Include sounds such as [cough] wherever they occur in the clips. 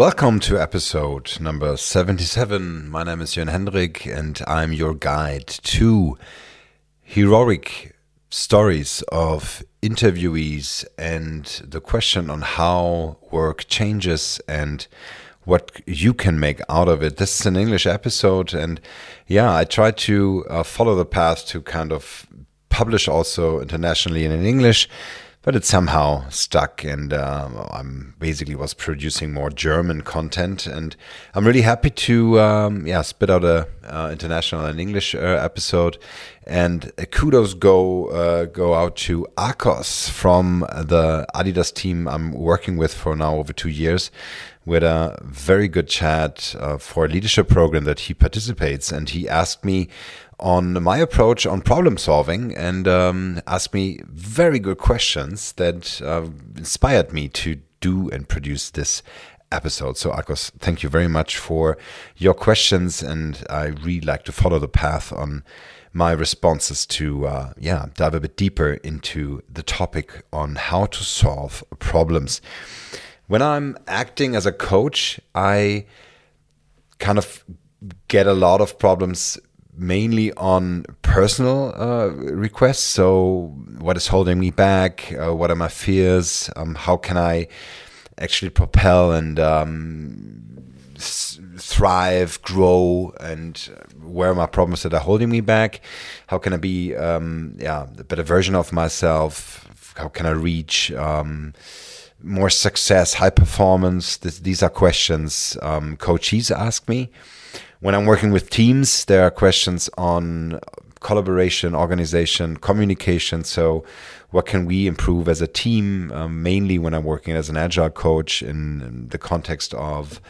Welcome to episode number 77. My name is Jörn Hendrik and I'm your guide to heroic stories of interviewees and the question on how work changes and what you can make out of it. This is an English episode, and yeah, I try to uh, follow the path to kind of publish also internationally and in English but it somehow stuck and uh, i'm basically was producing more german content and i'm really happy to um, yeah spit out a uh, international and english uh, episode. And kudos go uh, go out to akos from the adidas team i'm working with for now over two years had a very good chat uh, for a leadership program that he participates. And he asked me on my approach on problem solving and um, asked me very good questions that uh, inspired me to do and produce this episode. So, Akos, thank you very much for your questions, and I really like to follow the path on my responses to, uh, yeah, dive a bit deeper into the topic on how to solve problems. When I'm acting as a coach, I kind of get a lot of problems mainly on personal uh, requests. So, what is holding me back? Uh, what are my fears? Um, how can I actually propel and um, thrive, grow, and where are my problems that are holding me back? How can I be, um, yeah, a better version of myself? How can I reach? Um, more success, high performance. This, these are questions um, coaches ask me when I'm working with teams, there are questions on collaboration, organization, communication. So, what can we improve as a team? Um, mainly when I'm working as an agile coach in, in the context of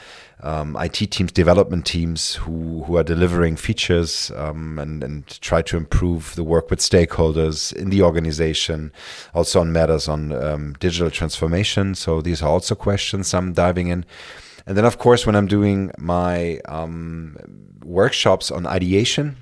um, IT teams, development teams who who are delivering features um, and and try to improve the work with stakeholders in the organization. Also on matters on um, digital transformation. So these are also questions I'm diving in. And then, of course, when I'm doing my um, workshops on ideation,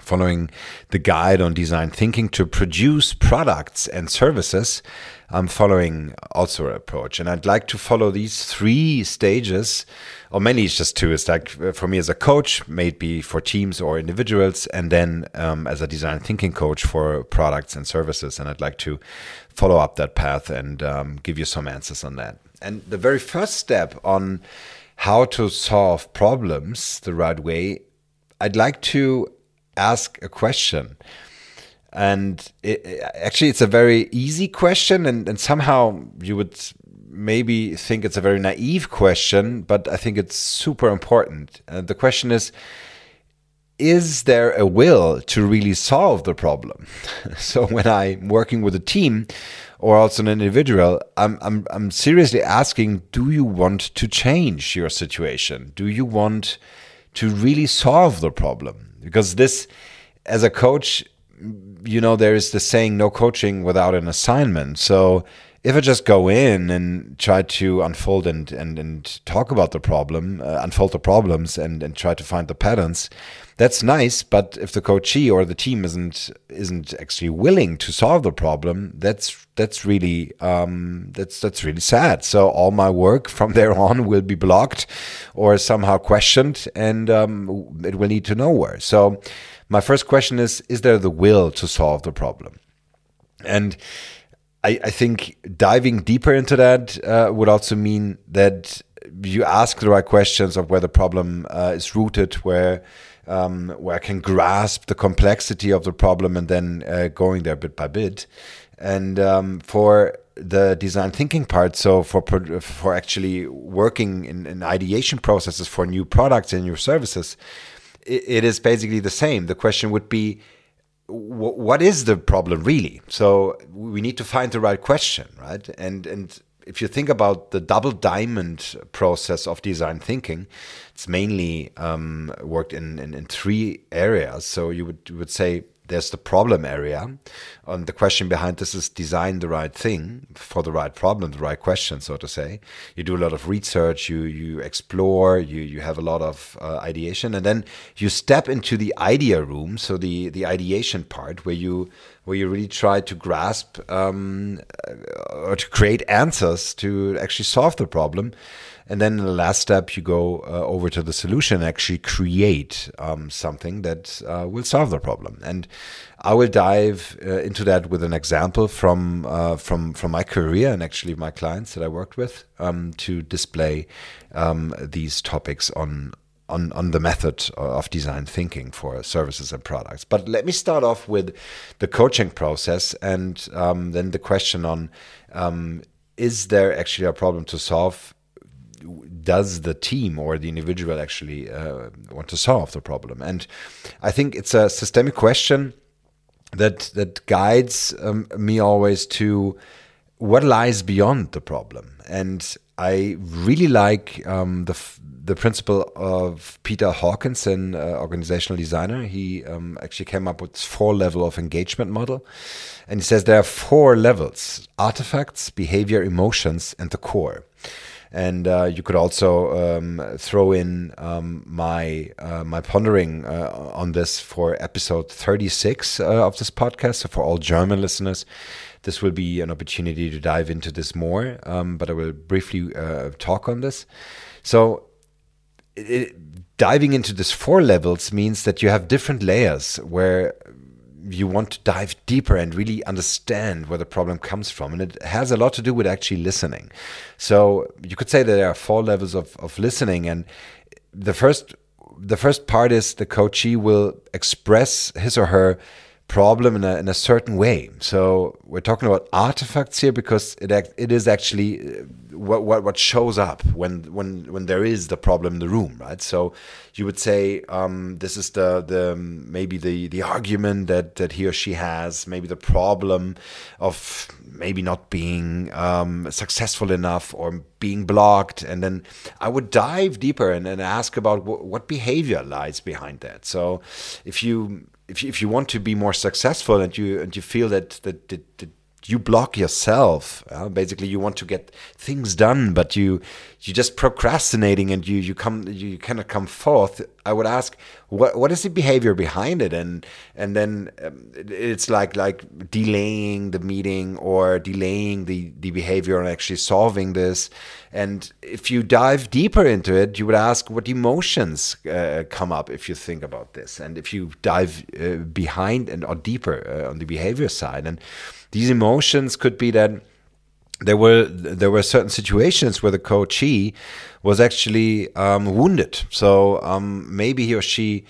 following the guide on design thinking to produce products and services, I'm following also an approach. And I'd like to follow these three stages, or mainly it's just two. It's like for me as a coach, maybe for teams or individuals, and then um, as a design thinking coach for products and services. And I'd like to follow up that path and um, give you some answers on that. And the very first step on how to solve problems the right way, I'd like to ask a question. And it, actually, it's a very easy question, and, and somehow you would maybe think it's a very naive question, but I think it's super important. Uh, the question is Is there a will to really solve the problem? [laughs] so, when I'm working with a team, or also an individual, I'm, I'm, I'm seriously asking do you want to change your situation? Do you want to really solve the problem? Because this, as a coach, you know, there is the saying no coaching without an assignment. So if I just go in and try to unfold and, and, and talk about the problem, uh, unfold the problems and, and try to find the patterns, that's nice. But if the coachee or the team isn't isn't actually willing to solve the problem, that's that's really um, that's that's really sad. So all my work [laughs] from there on will be blocked or somehow questioned, and um, it will lead to nowhere. So my first question is: Is there the will to solve the problem? And I, I think diving deeper into that uh, would also mean that you ask the right questions of where the problem uh, is rooted, where um, where I can grasp the complexity of the problem and then uh, going there bit by bit. And um, for the design thinking part, so for for actually working in, in ideation processes for new products and new services, it, it is basically the same. The question would be, what is the problem really? So we need to find the right question, right? And and if you think about the double diamond process of design thinking, it's mainly um, worked in, in, in three areas. So you would you would say there's the problem area. And the question behind this is design the right thing for the right problem, the right question, so to say. You do a lot of research, you you explore, you you have a lot of uh, ideation, and then you step into the idea room, so the the ideation part where you where you really try to grasp um, or to create answers to actually solve the problem. And then the last step, you go uh, over to the solution and actually create um, something that uh, will solve the problem. And I will dive uh, into that with an example from uh, from from my career and actually my clients that I worked with um, to display um, these topics on on, on the method of design thinking for services and products. But let me start off with the coaching process and um, then the question on um, is there actually a problem to solve does the team or the individual actually uh, want to solve the problem? And I think it's a systemic question that that guides um, me always to what lies beyond the problem. And I really like um, the the principle of Peter Hawkins, an uh, organizational designer. He um, actually came up with four level of engagement model, and he says there are four levels: artifacts, behavior, emotions, and the core. And uh, you could also um, throw in um, my uh, my pondering uh, on this for episode 36 uh, of this podcast. So for all German listeners, this will be an opportunity to dive into this more. Um, but I will briefly uh, talk on this. So it, diving into this four levels means that you have different layers where you want to dive deeper and really understand where the problem comes from. And it has a lot to do with actually listening. So you could say that there are four levels of, of listening. And the first the first part is the coachee will express his or her problem in a, in a certain way. So we're talking about artifacts here because it it is actually uh, what, what what shows up when when when there is the problem in the room, right? So you would say um, this is the the maybe the the argument that that he or she has, maybe the problem of maybe not being um, successful enough or being blocked, and then I would dive deeper and, and ask about what behavior lies behind that. So if you if you, if you want to be more successful and you and you feel that that, that, that you block yourself. Uh, basically, you want to get things done, but you you just procrastinating and you you come you cannot come forth. I would ask what what is the behavior behind it, and and then um, it's like like delaying the meeting or delaying the the behavior and actually solving this. And if you dive deeper into it, you would ask what emotions uh, come up if you think about this, and if you dive uh, behind and or deeper uh, on the behavior side and these emotions could be that there were there were certain situations where the coachee was actually um, wounded. So um, maybe he or she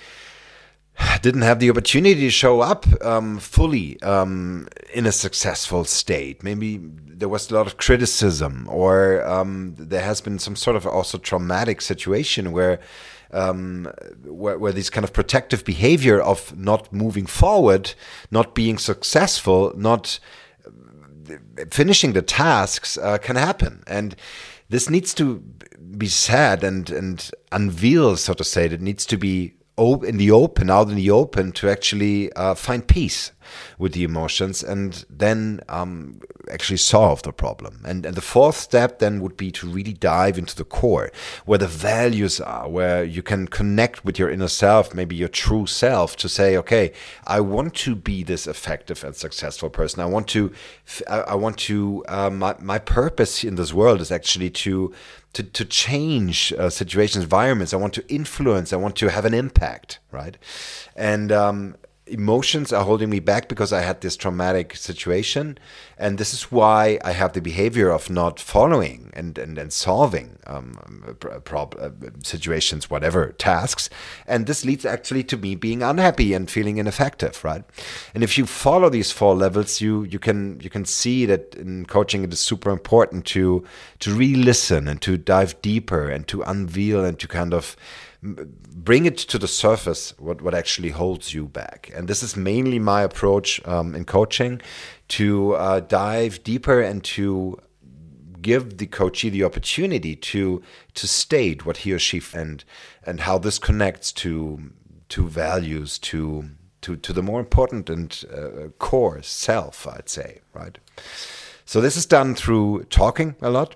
didn't have the opportunity to show up um, fully um, in a successful state. Maybe there was a lot of criticism, or um, there has been some sort of also traumatic situation where um, where, where, this kind of protective behavior of not moving forward, not being successful, not uh, finishing the tasks uh, can happen. And this needs to be said and, and unveiled, so to say. It needs to be in the open, out in the open, to actually uh, find peace with the emotions and then um, actually solve the problem. And, and the fourth step then would be to really dive into the core, where the values are, where you can connect with your inner self, maybe your true self, to say, okay, I want to be this effective and successful person. I want to, I want to, um, my, my purpose in this world is actually to to, to change uh, situations, environments. I want to influence. I want to have an impact, right? And um, emotions are holding me back because I had this traumatic situation. And this is why I have the behavior of not following and, and, and solving um, prob- uh, situations, whatever tasks. And this leads actually to me being unhappy and feeling ineffective, right? And if you follow these four levels, you, you can you can see that in coaching it is super important to to really listen and to dive deeper and to unveil and to kind of bring it to the surface what, what actually holds you back. And this is mainly my approach um, in coaching to uh, dive deeper and to give the coachee the opportunity to to state what he or she and and how this connects to to values to to to the more important and uh, core self i'd say right? So this is done through talking a lot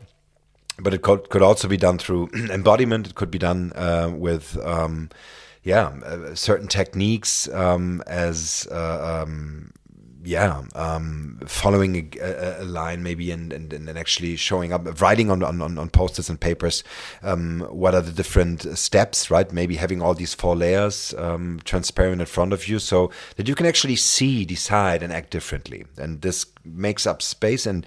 but it could, could also be done through [clears throat] embodiment. It could be done uh, with, um, yeah, uh, certain techniques um, as uh, um, yeah, um, following a, a, line maybe and, and, and actually showing up, writing on, on, on posters and papers, um, what are the different steps, right? Maybe having all these four layers um, transparent in front of you so that you can actually see, decide, and act differently. And this makes up space, and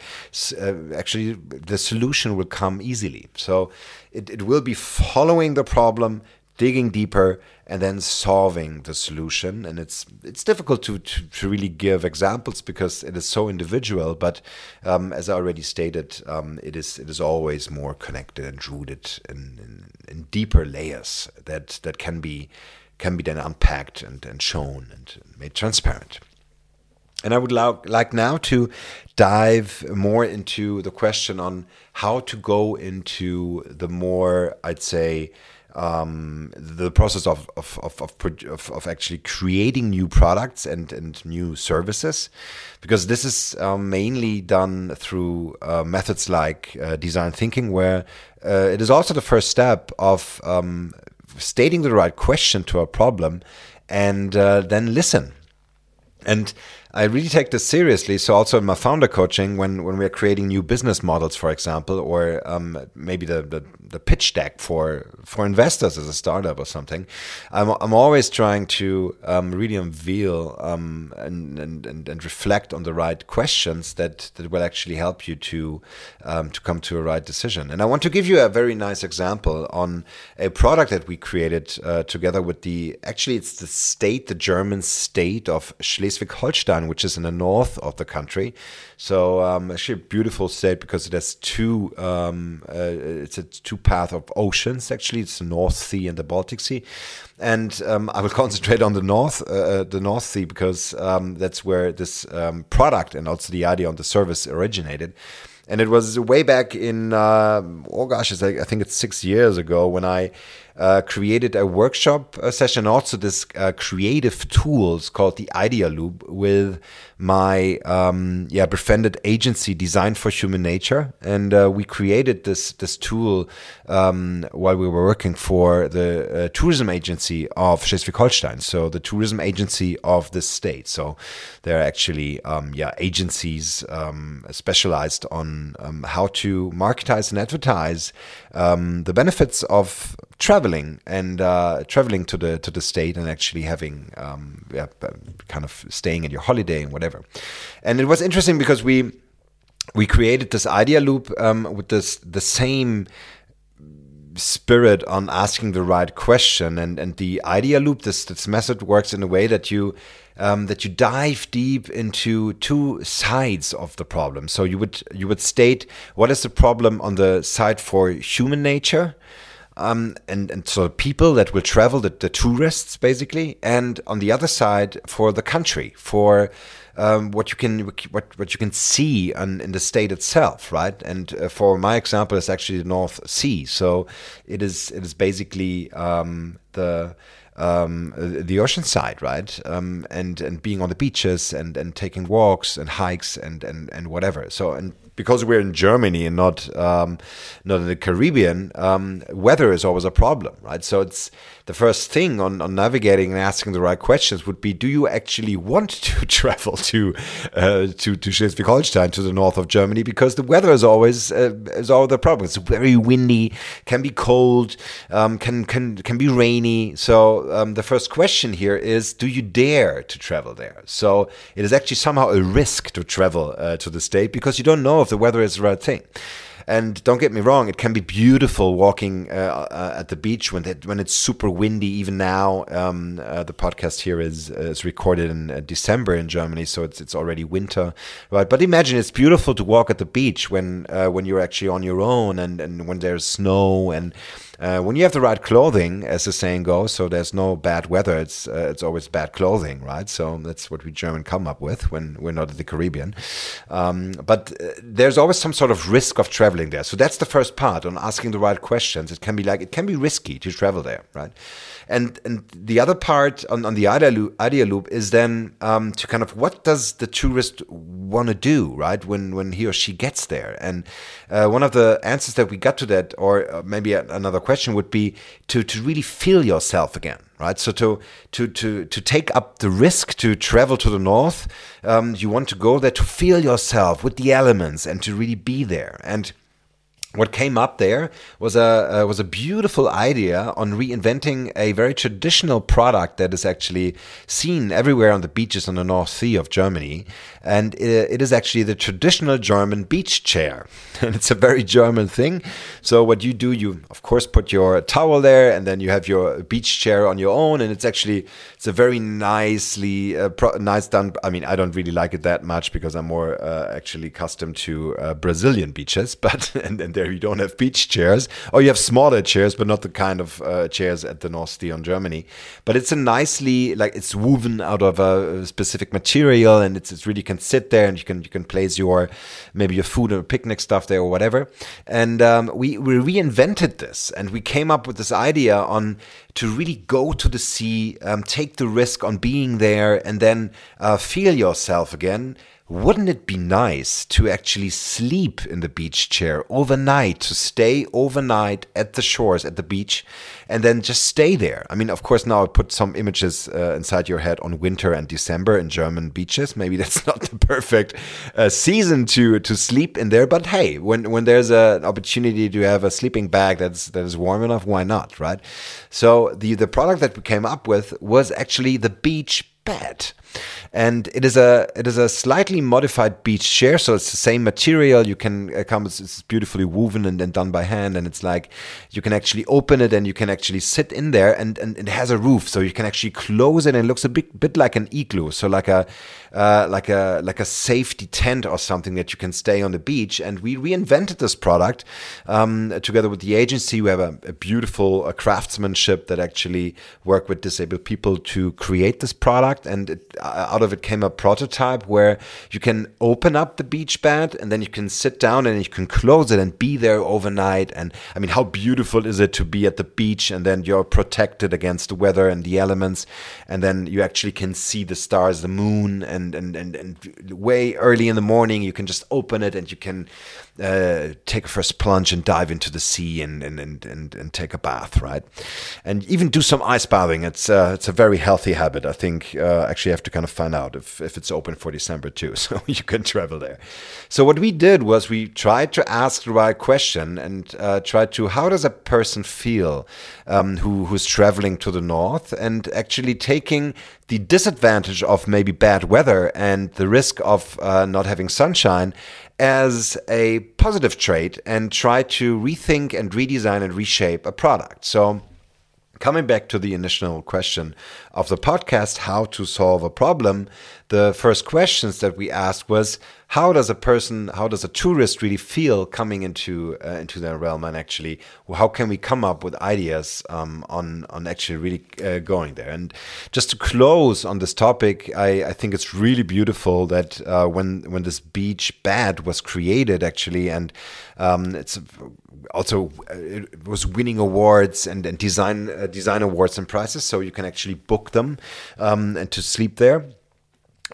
uh, actually the solution will come easily. So it, it will be following the problem, digging deeper and then solving the solution. And it's it's difficult to, to, to really give examples because it is so individual but um, as I already stated um, it is it is always more connected and rooted in, in, in, deeper layers that that can be can be then unpacked and, and shown and made transparent. And I would like now to dive more into the question on how to go into the more I'd say um, the process of of, of, of, of, actually creating new products and, and new services, because this is um, mainly done through uh, methods like uh, design thinking, where uh, it is also the first step of um, stating the right question to a problem and uh, then listen. And I really take this seriously. So also in my founder coaching, when when we're creating new business models, for example, or um, maybe the, the, the pitch deck for for investors as a startup or something, I'm I'm always trying to um, really unveil um, and, and, and reflect on the right questions that that will actually help you to um, to come to a right decision. And I want to give you a very nice example on a product that we created uh, together with the actually it's the state, the German state of Schleswig-Holstein which is in the north of the country. So um, actually a beautiful state because it has two. Um, uh, it's a two path of oceans. Actually, it's the North Sea and the Baltic Sea, and um, I will [laughs] concentrate on the North, uh, uh, the North Sea, because um, that's where this um, product and also the idea on the service originated and it was way back in uh, oh gosh, like, I think it's six years ago when I uh, created a workshop uh, session, also this uh, creative tools called the Idea Loop with my um, yeah befriended agency Design for Human Nature, and uh, we created this this tool um, while we were working for the uh, tourism agency of Schleswig-Holstein, so the tourism agency of the state. So there are actually um, yeah agencies um, specialized on um, how to marketize and advertise um, the benefits of traveling and uh, traveling to the to the state and actually having um, yeah, kind of staying at your holiday and whatever. And it was interesting because we we created this idea loop um, with this the same spirit on asking the right question and and the idea loop this this method works in a way that you um, that you dive deep into two sides of the problem so you would you would state what is the problem on the side for human nature um, and and so people that will travel, the, the tourists basically, and on the other side for the country, for um, what you can what what you can see on, in the state itself, right? And uh, for my example, it's actually the North Sea, so it is it is basically um, the um, the ocean side, right? Um, and and being on the beaches and, and taking walks and hikes and, and, and whatever. So and because we're in Germany and not um, not in the Caribbean, um, weather is always a problem, right? So it's the first thing on, on navigating and asking the right questions would be: Do you actually want to [laughs] travel to uh, to to Schleswig-Holstein to the north of Germany? Because the weather is always uh, is always the problem. It's very windy, can be cold, um, can can can be rainy. So um, the first question here is: Do you dare to travel there? So it is actually somehow a risk to travel uh, to the state because you don't know the weather is the right thing. And don't get me wrong, it can be beautiful walking uh, uh, at the beach when when it's super windy. Even now, um, uh, the podcast here is is recorded in uh, December in Germany, so it's it's already winter, right? But imagine it's beautiful to walk at the beach when uh, when you're actually on your own and and when there's snow and uh, when you have the right clothing, as the saying goes, so there's no bad weather. It's uh, it's always bad clothing, right? So that's what we German come up with when we're not in the Caribbean. Um, but uh, there's always some sort of risk of traveling there. So that's the first part on asking the right questions. It can be like it can be risky to travel there, right? And and the other part on, on the idea loop, idea loop is then um, to kind of what does the tourist want to do, right? When when he or she gets there. And uh, one of the answers that we got to that, or uh, maybe another question would be to to really feel yourself again, right? So to to to to take up the risk to travel to the north, um, you want to go there to feel yourself with the elements and to really be there and what came up there was a uh, was a beautiful idea on reinventing a very traditional product that is actually seen everywhere on the beaches on the North Sea of Germany, and it, it is actually the traditional German beach chair, [laughs] and it's a very German thing. So what you do, you of course put your towel there, and then you have your beach chair on your own, and it's actually it's a very nicely uh, nice done. I mean, I don't really like it that much because I'm more uh, actually accustomed to uh, Brazilian beaches, [laughs] but and, and there you don't have beach chairs, or you have smaller chairs, but not the kind of uh, chairs at the North Sea on Germany. But it's a nicely like it's woven out of a specific material, and it's it's really can sit there, and you can you can place your maybe your food or picnic stuff there or whatever. And um, we we reinvented this, and we came up with this idea on to really go to the sea, um, take the risk on being there, and then uh, feel yourself again wouldn't it be nice to actually sleep in the beach chair overnight, to stay overnight at the shores, at the beach, and then just stay there? I mean, of course, now I put some images uh, inside your head on winter and December in German beaches. Maybe [laughs] that's not the perfect uh, season to to sleep in there, but hey, when when there's an opportunity to have a sleeping bag that's that is warm enough, why not, right? So the the product that we came up with was actually the beach bed and it is a it is a slightly modified beach chair so it's the same material. You can uh, come it's, it's beautifully woven and then done by hand and it's like you can actually open it and you can actually sit in there and, and it has a roof so you can actually close it and it looks a bit, bit like an igloo so like a uh, like a like a safety tent or something that you can stay on the beach. And we reinvented this product um, together with the agency. We have a, a beautiful a craftsmanship that actually work with disabled people to create this product and it, uh, Uh, out of it came a prototype where you can open up the beach bed and then you can sit down and you can close it and be there overnight. And I mean, how beautiful is it to be at the beach and then you're protected against the weather and the elements, and then you actually can see the stars, the moon, and and and, and way early in the morning you can just open it and you can uh, take a first plunge and dive into the sea and, and, and, and, and take a bath, right? And even do some ice bathing. It's, uh, it's a very healthy habit. I think uh, actually have to kind of find out if, if it's open for December too, [laughs] so you can travel there. So what we did was we tried to ask the right question and uh, tried to, how does a person feel um, who, who's traveling to the north and actually taking the disadvantage of maybe bad weather and the risk of uh, not having sunshine as a positive trait and try to rethink and redesign and reshape a product. So, coming back to the initial question of the podcast, how to solve a problem, the first questions that we asked was how does a person, how does a tourist really feel coming into uh, into their realm, and actually, how can we come up with ideas um, on on actually really uh, going there? And just to close on this topic, I, I think it's really beautiful that uh, when when this beach bed was created, actually, and um, it's also uh, it was winning awards and, and design uh, design awards and prizes, so you can actually book them um, and to sleep there.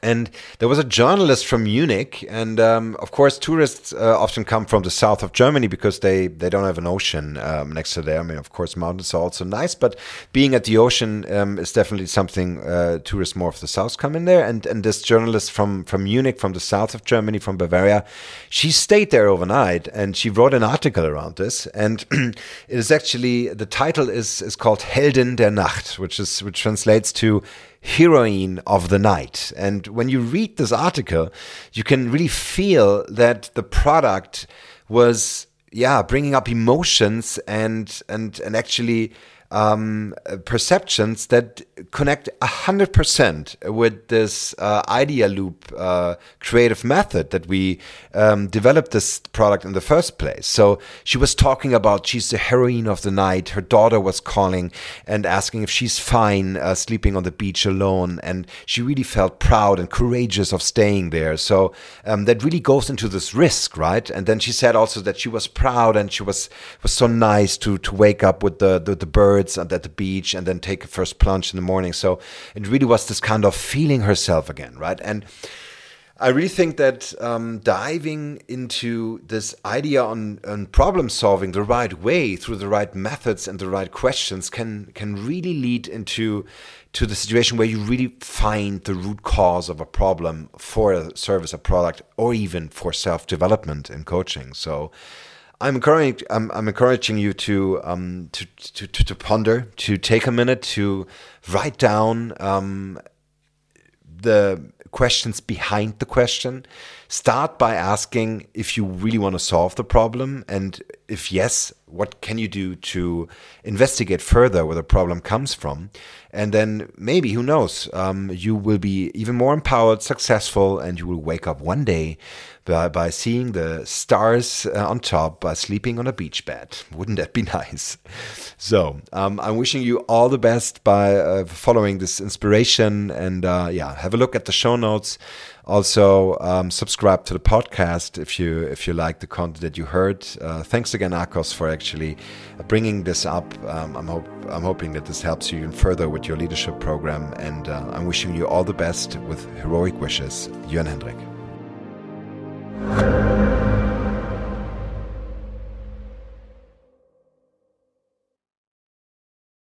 And there was a journalist from Munich, and um, of course, tourists uh, often come from the south of Germany because they, they don't have an ocean um, next to there. I mean, of course, mountains are also nice, but being at the ocean um, is definitely something uh, tourists more of the south come in there. And and this journalist from from Munich, from the south of Germany, from Bavaria, she stayed there overnight, and she wrote an article around this. And [clears throat] it is actually the title is is called Helden der Nacht, which is which translates to heroine of the night. And when you read this article, you can really feel that the product was, yeah, bringing up emotions and and and actually um, perceptions that connect 100% with this uh, idea loop uh, creative method that we um, developed this product in the first place. So she was talking about she's the heroine of the night. Her daughter was calling and asking if she's fine uh, sleeping on the beach alone. And she really felt proud and courageous of staying there. So um, that really goes into this risk, right? And then she said also that she was proud and she was was so nice to to wake up with the, the, the birds birds at the beach and then take a first plunge in the morning. So it really was this kind of feeling herself again, right? And I really think that um, diving into this idea on, on problem solving the right way through the right methods and the right questions can can really lead into to the situation where you really find the root cause of a problem for a service, a product, or even for self development and coaching. So. I'm encouraging, I'm, I'm encouraging you to, um, to, to, to, to, ponder, to take a minute to write down um, the questions behind the question. Start by asking if you really want to solve the problem, and if yes, what can you do to investigate further where the problem comes from? And then maybe, who knows, um, you will be even more empowered, successful, and you will wake up one day by, by seeing the stars uh, on top by sleeping on a beach bed. [laughs] Wouldn't that be [laughs] nice? So um, I'm wishing you all the best by uh, following this inspiration. And uh, yeah, have a look at the show notes. Also, um, subscribe to the podcast if you if you like the content that you heard. Uh, thanks again, Akos, for actually bringing this up. Um, I'm hope I'm hoping that this helps you even further with your leadership program, and uh, I'm wishing you all the best with heroic wishes, Jörn Hendrik.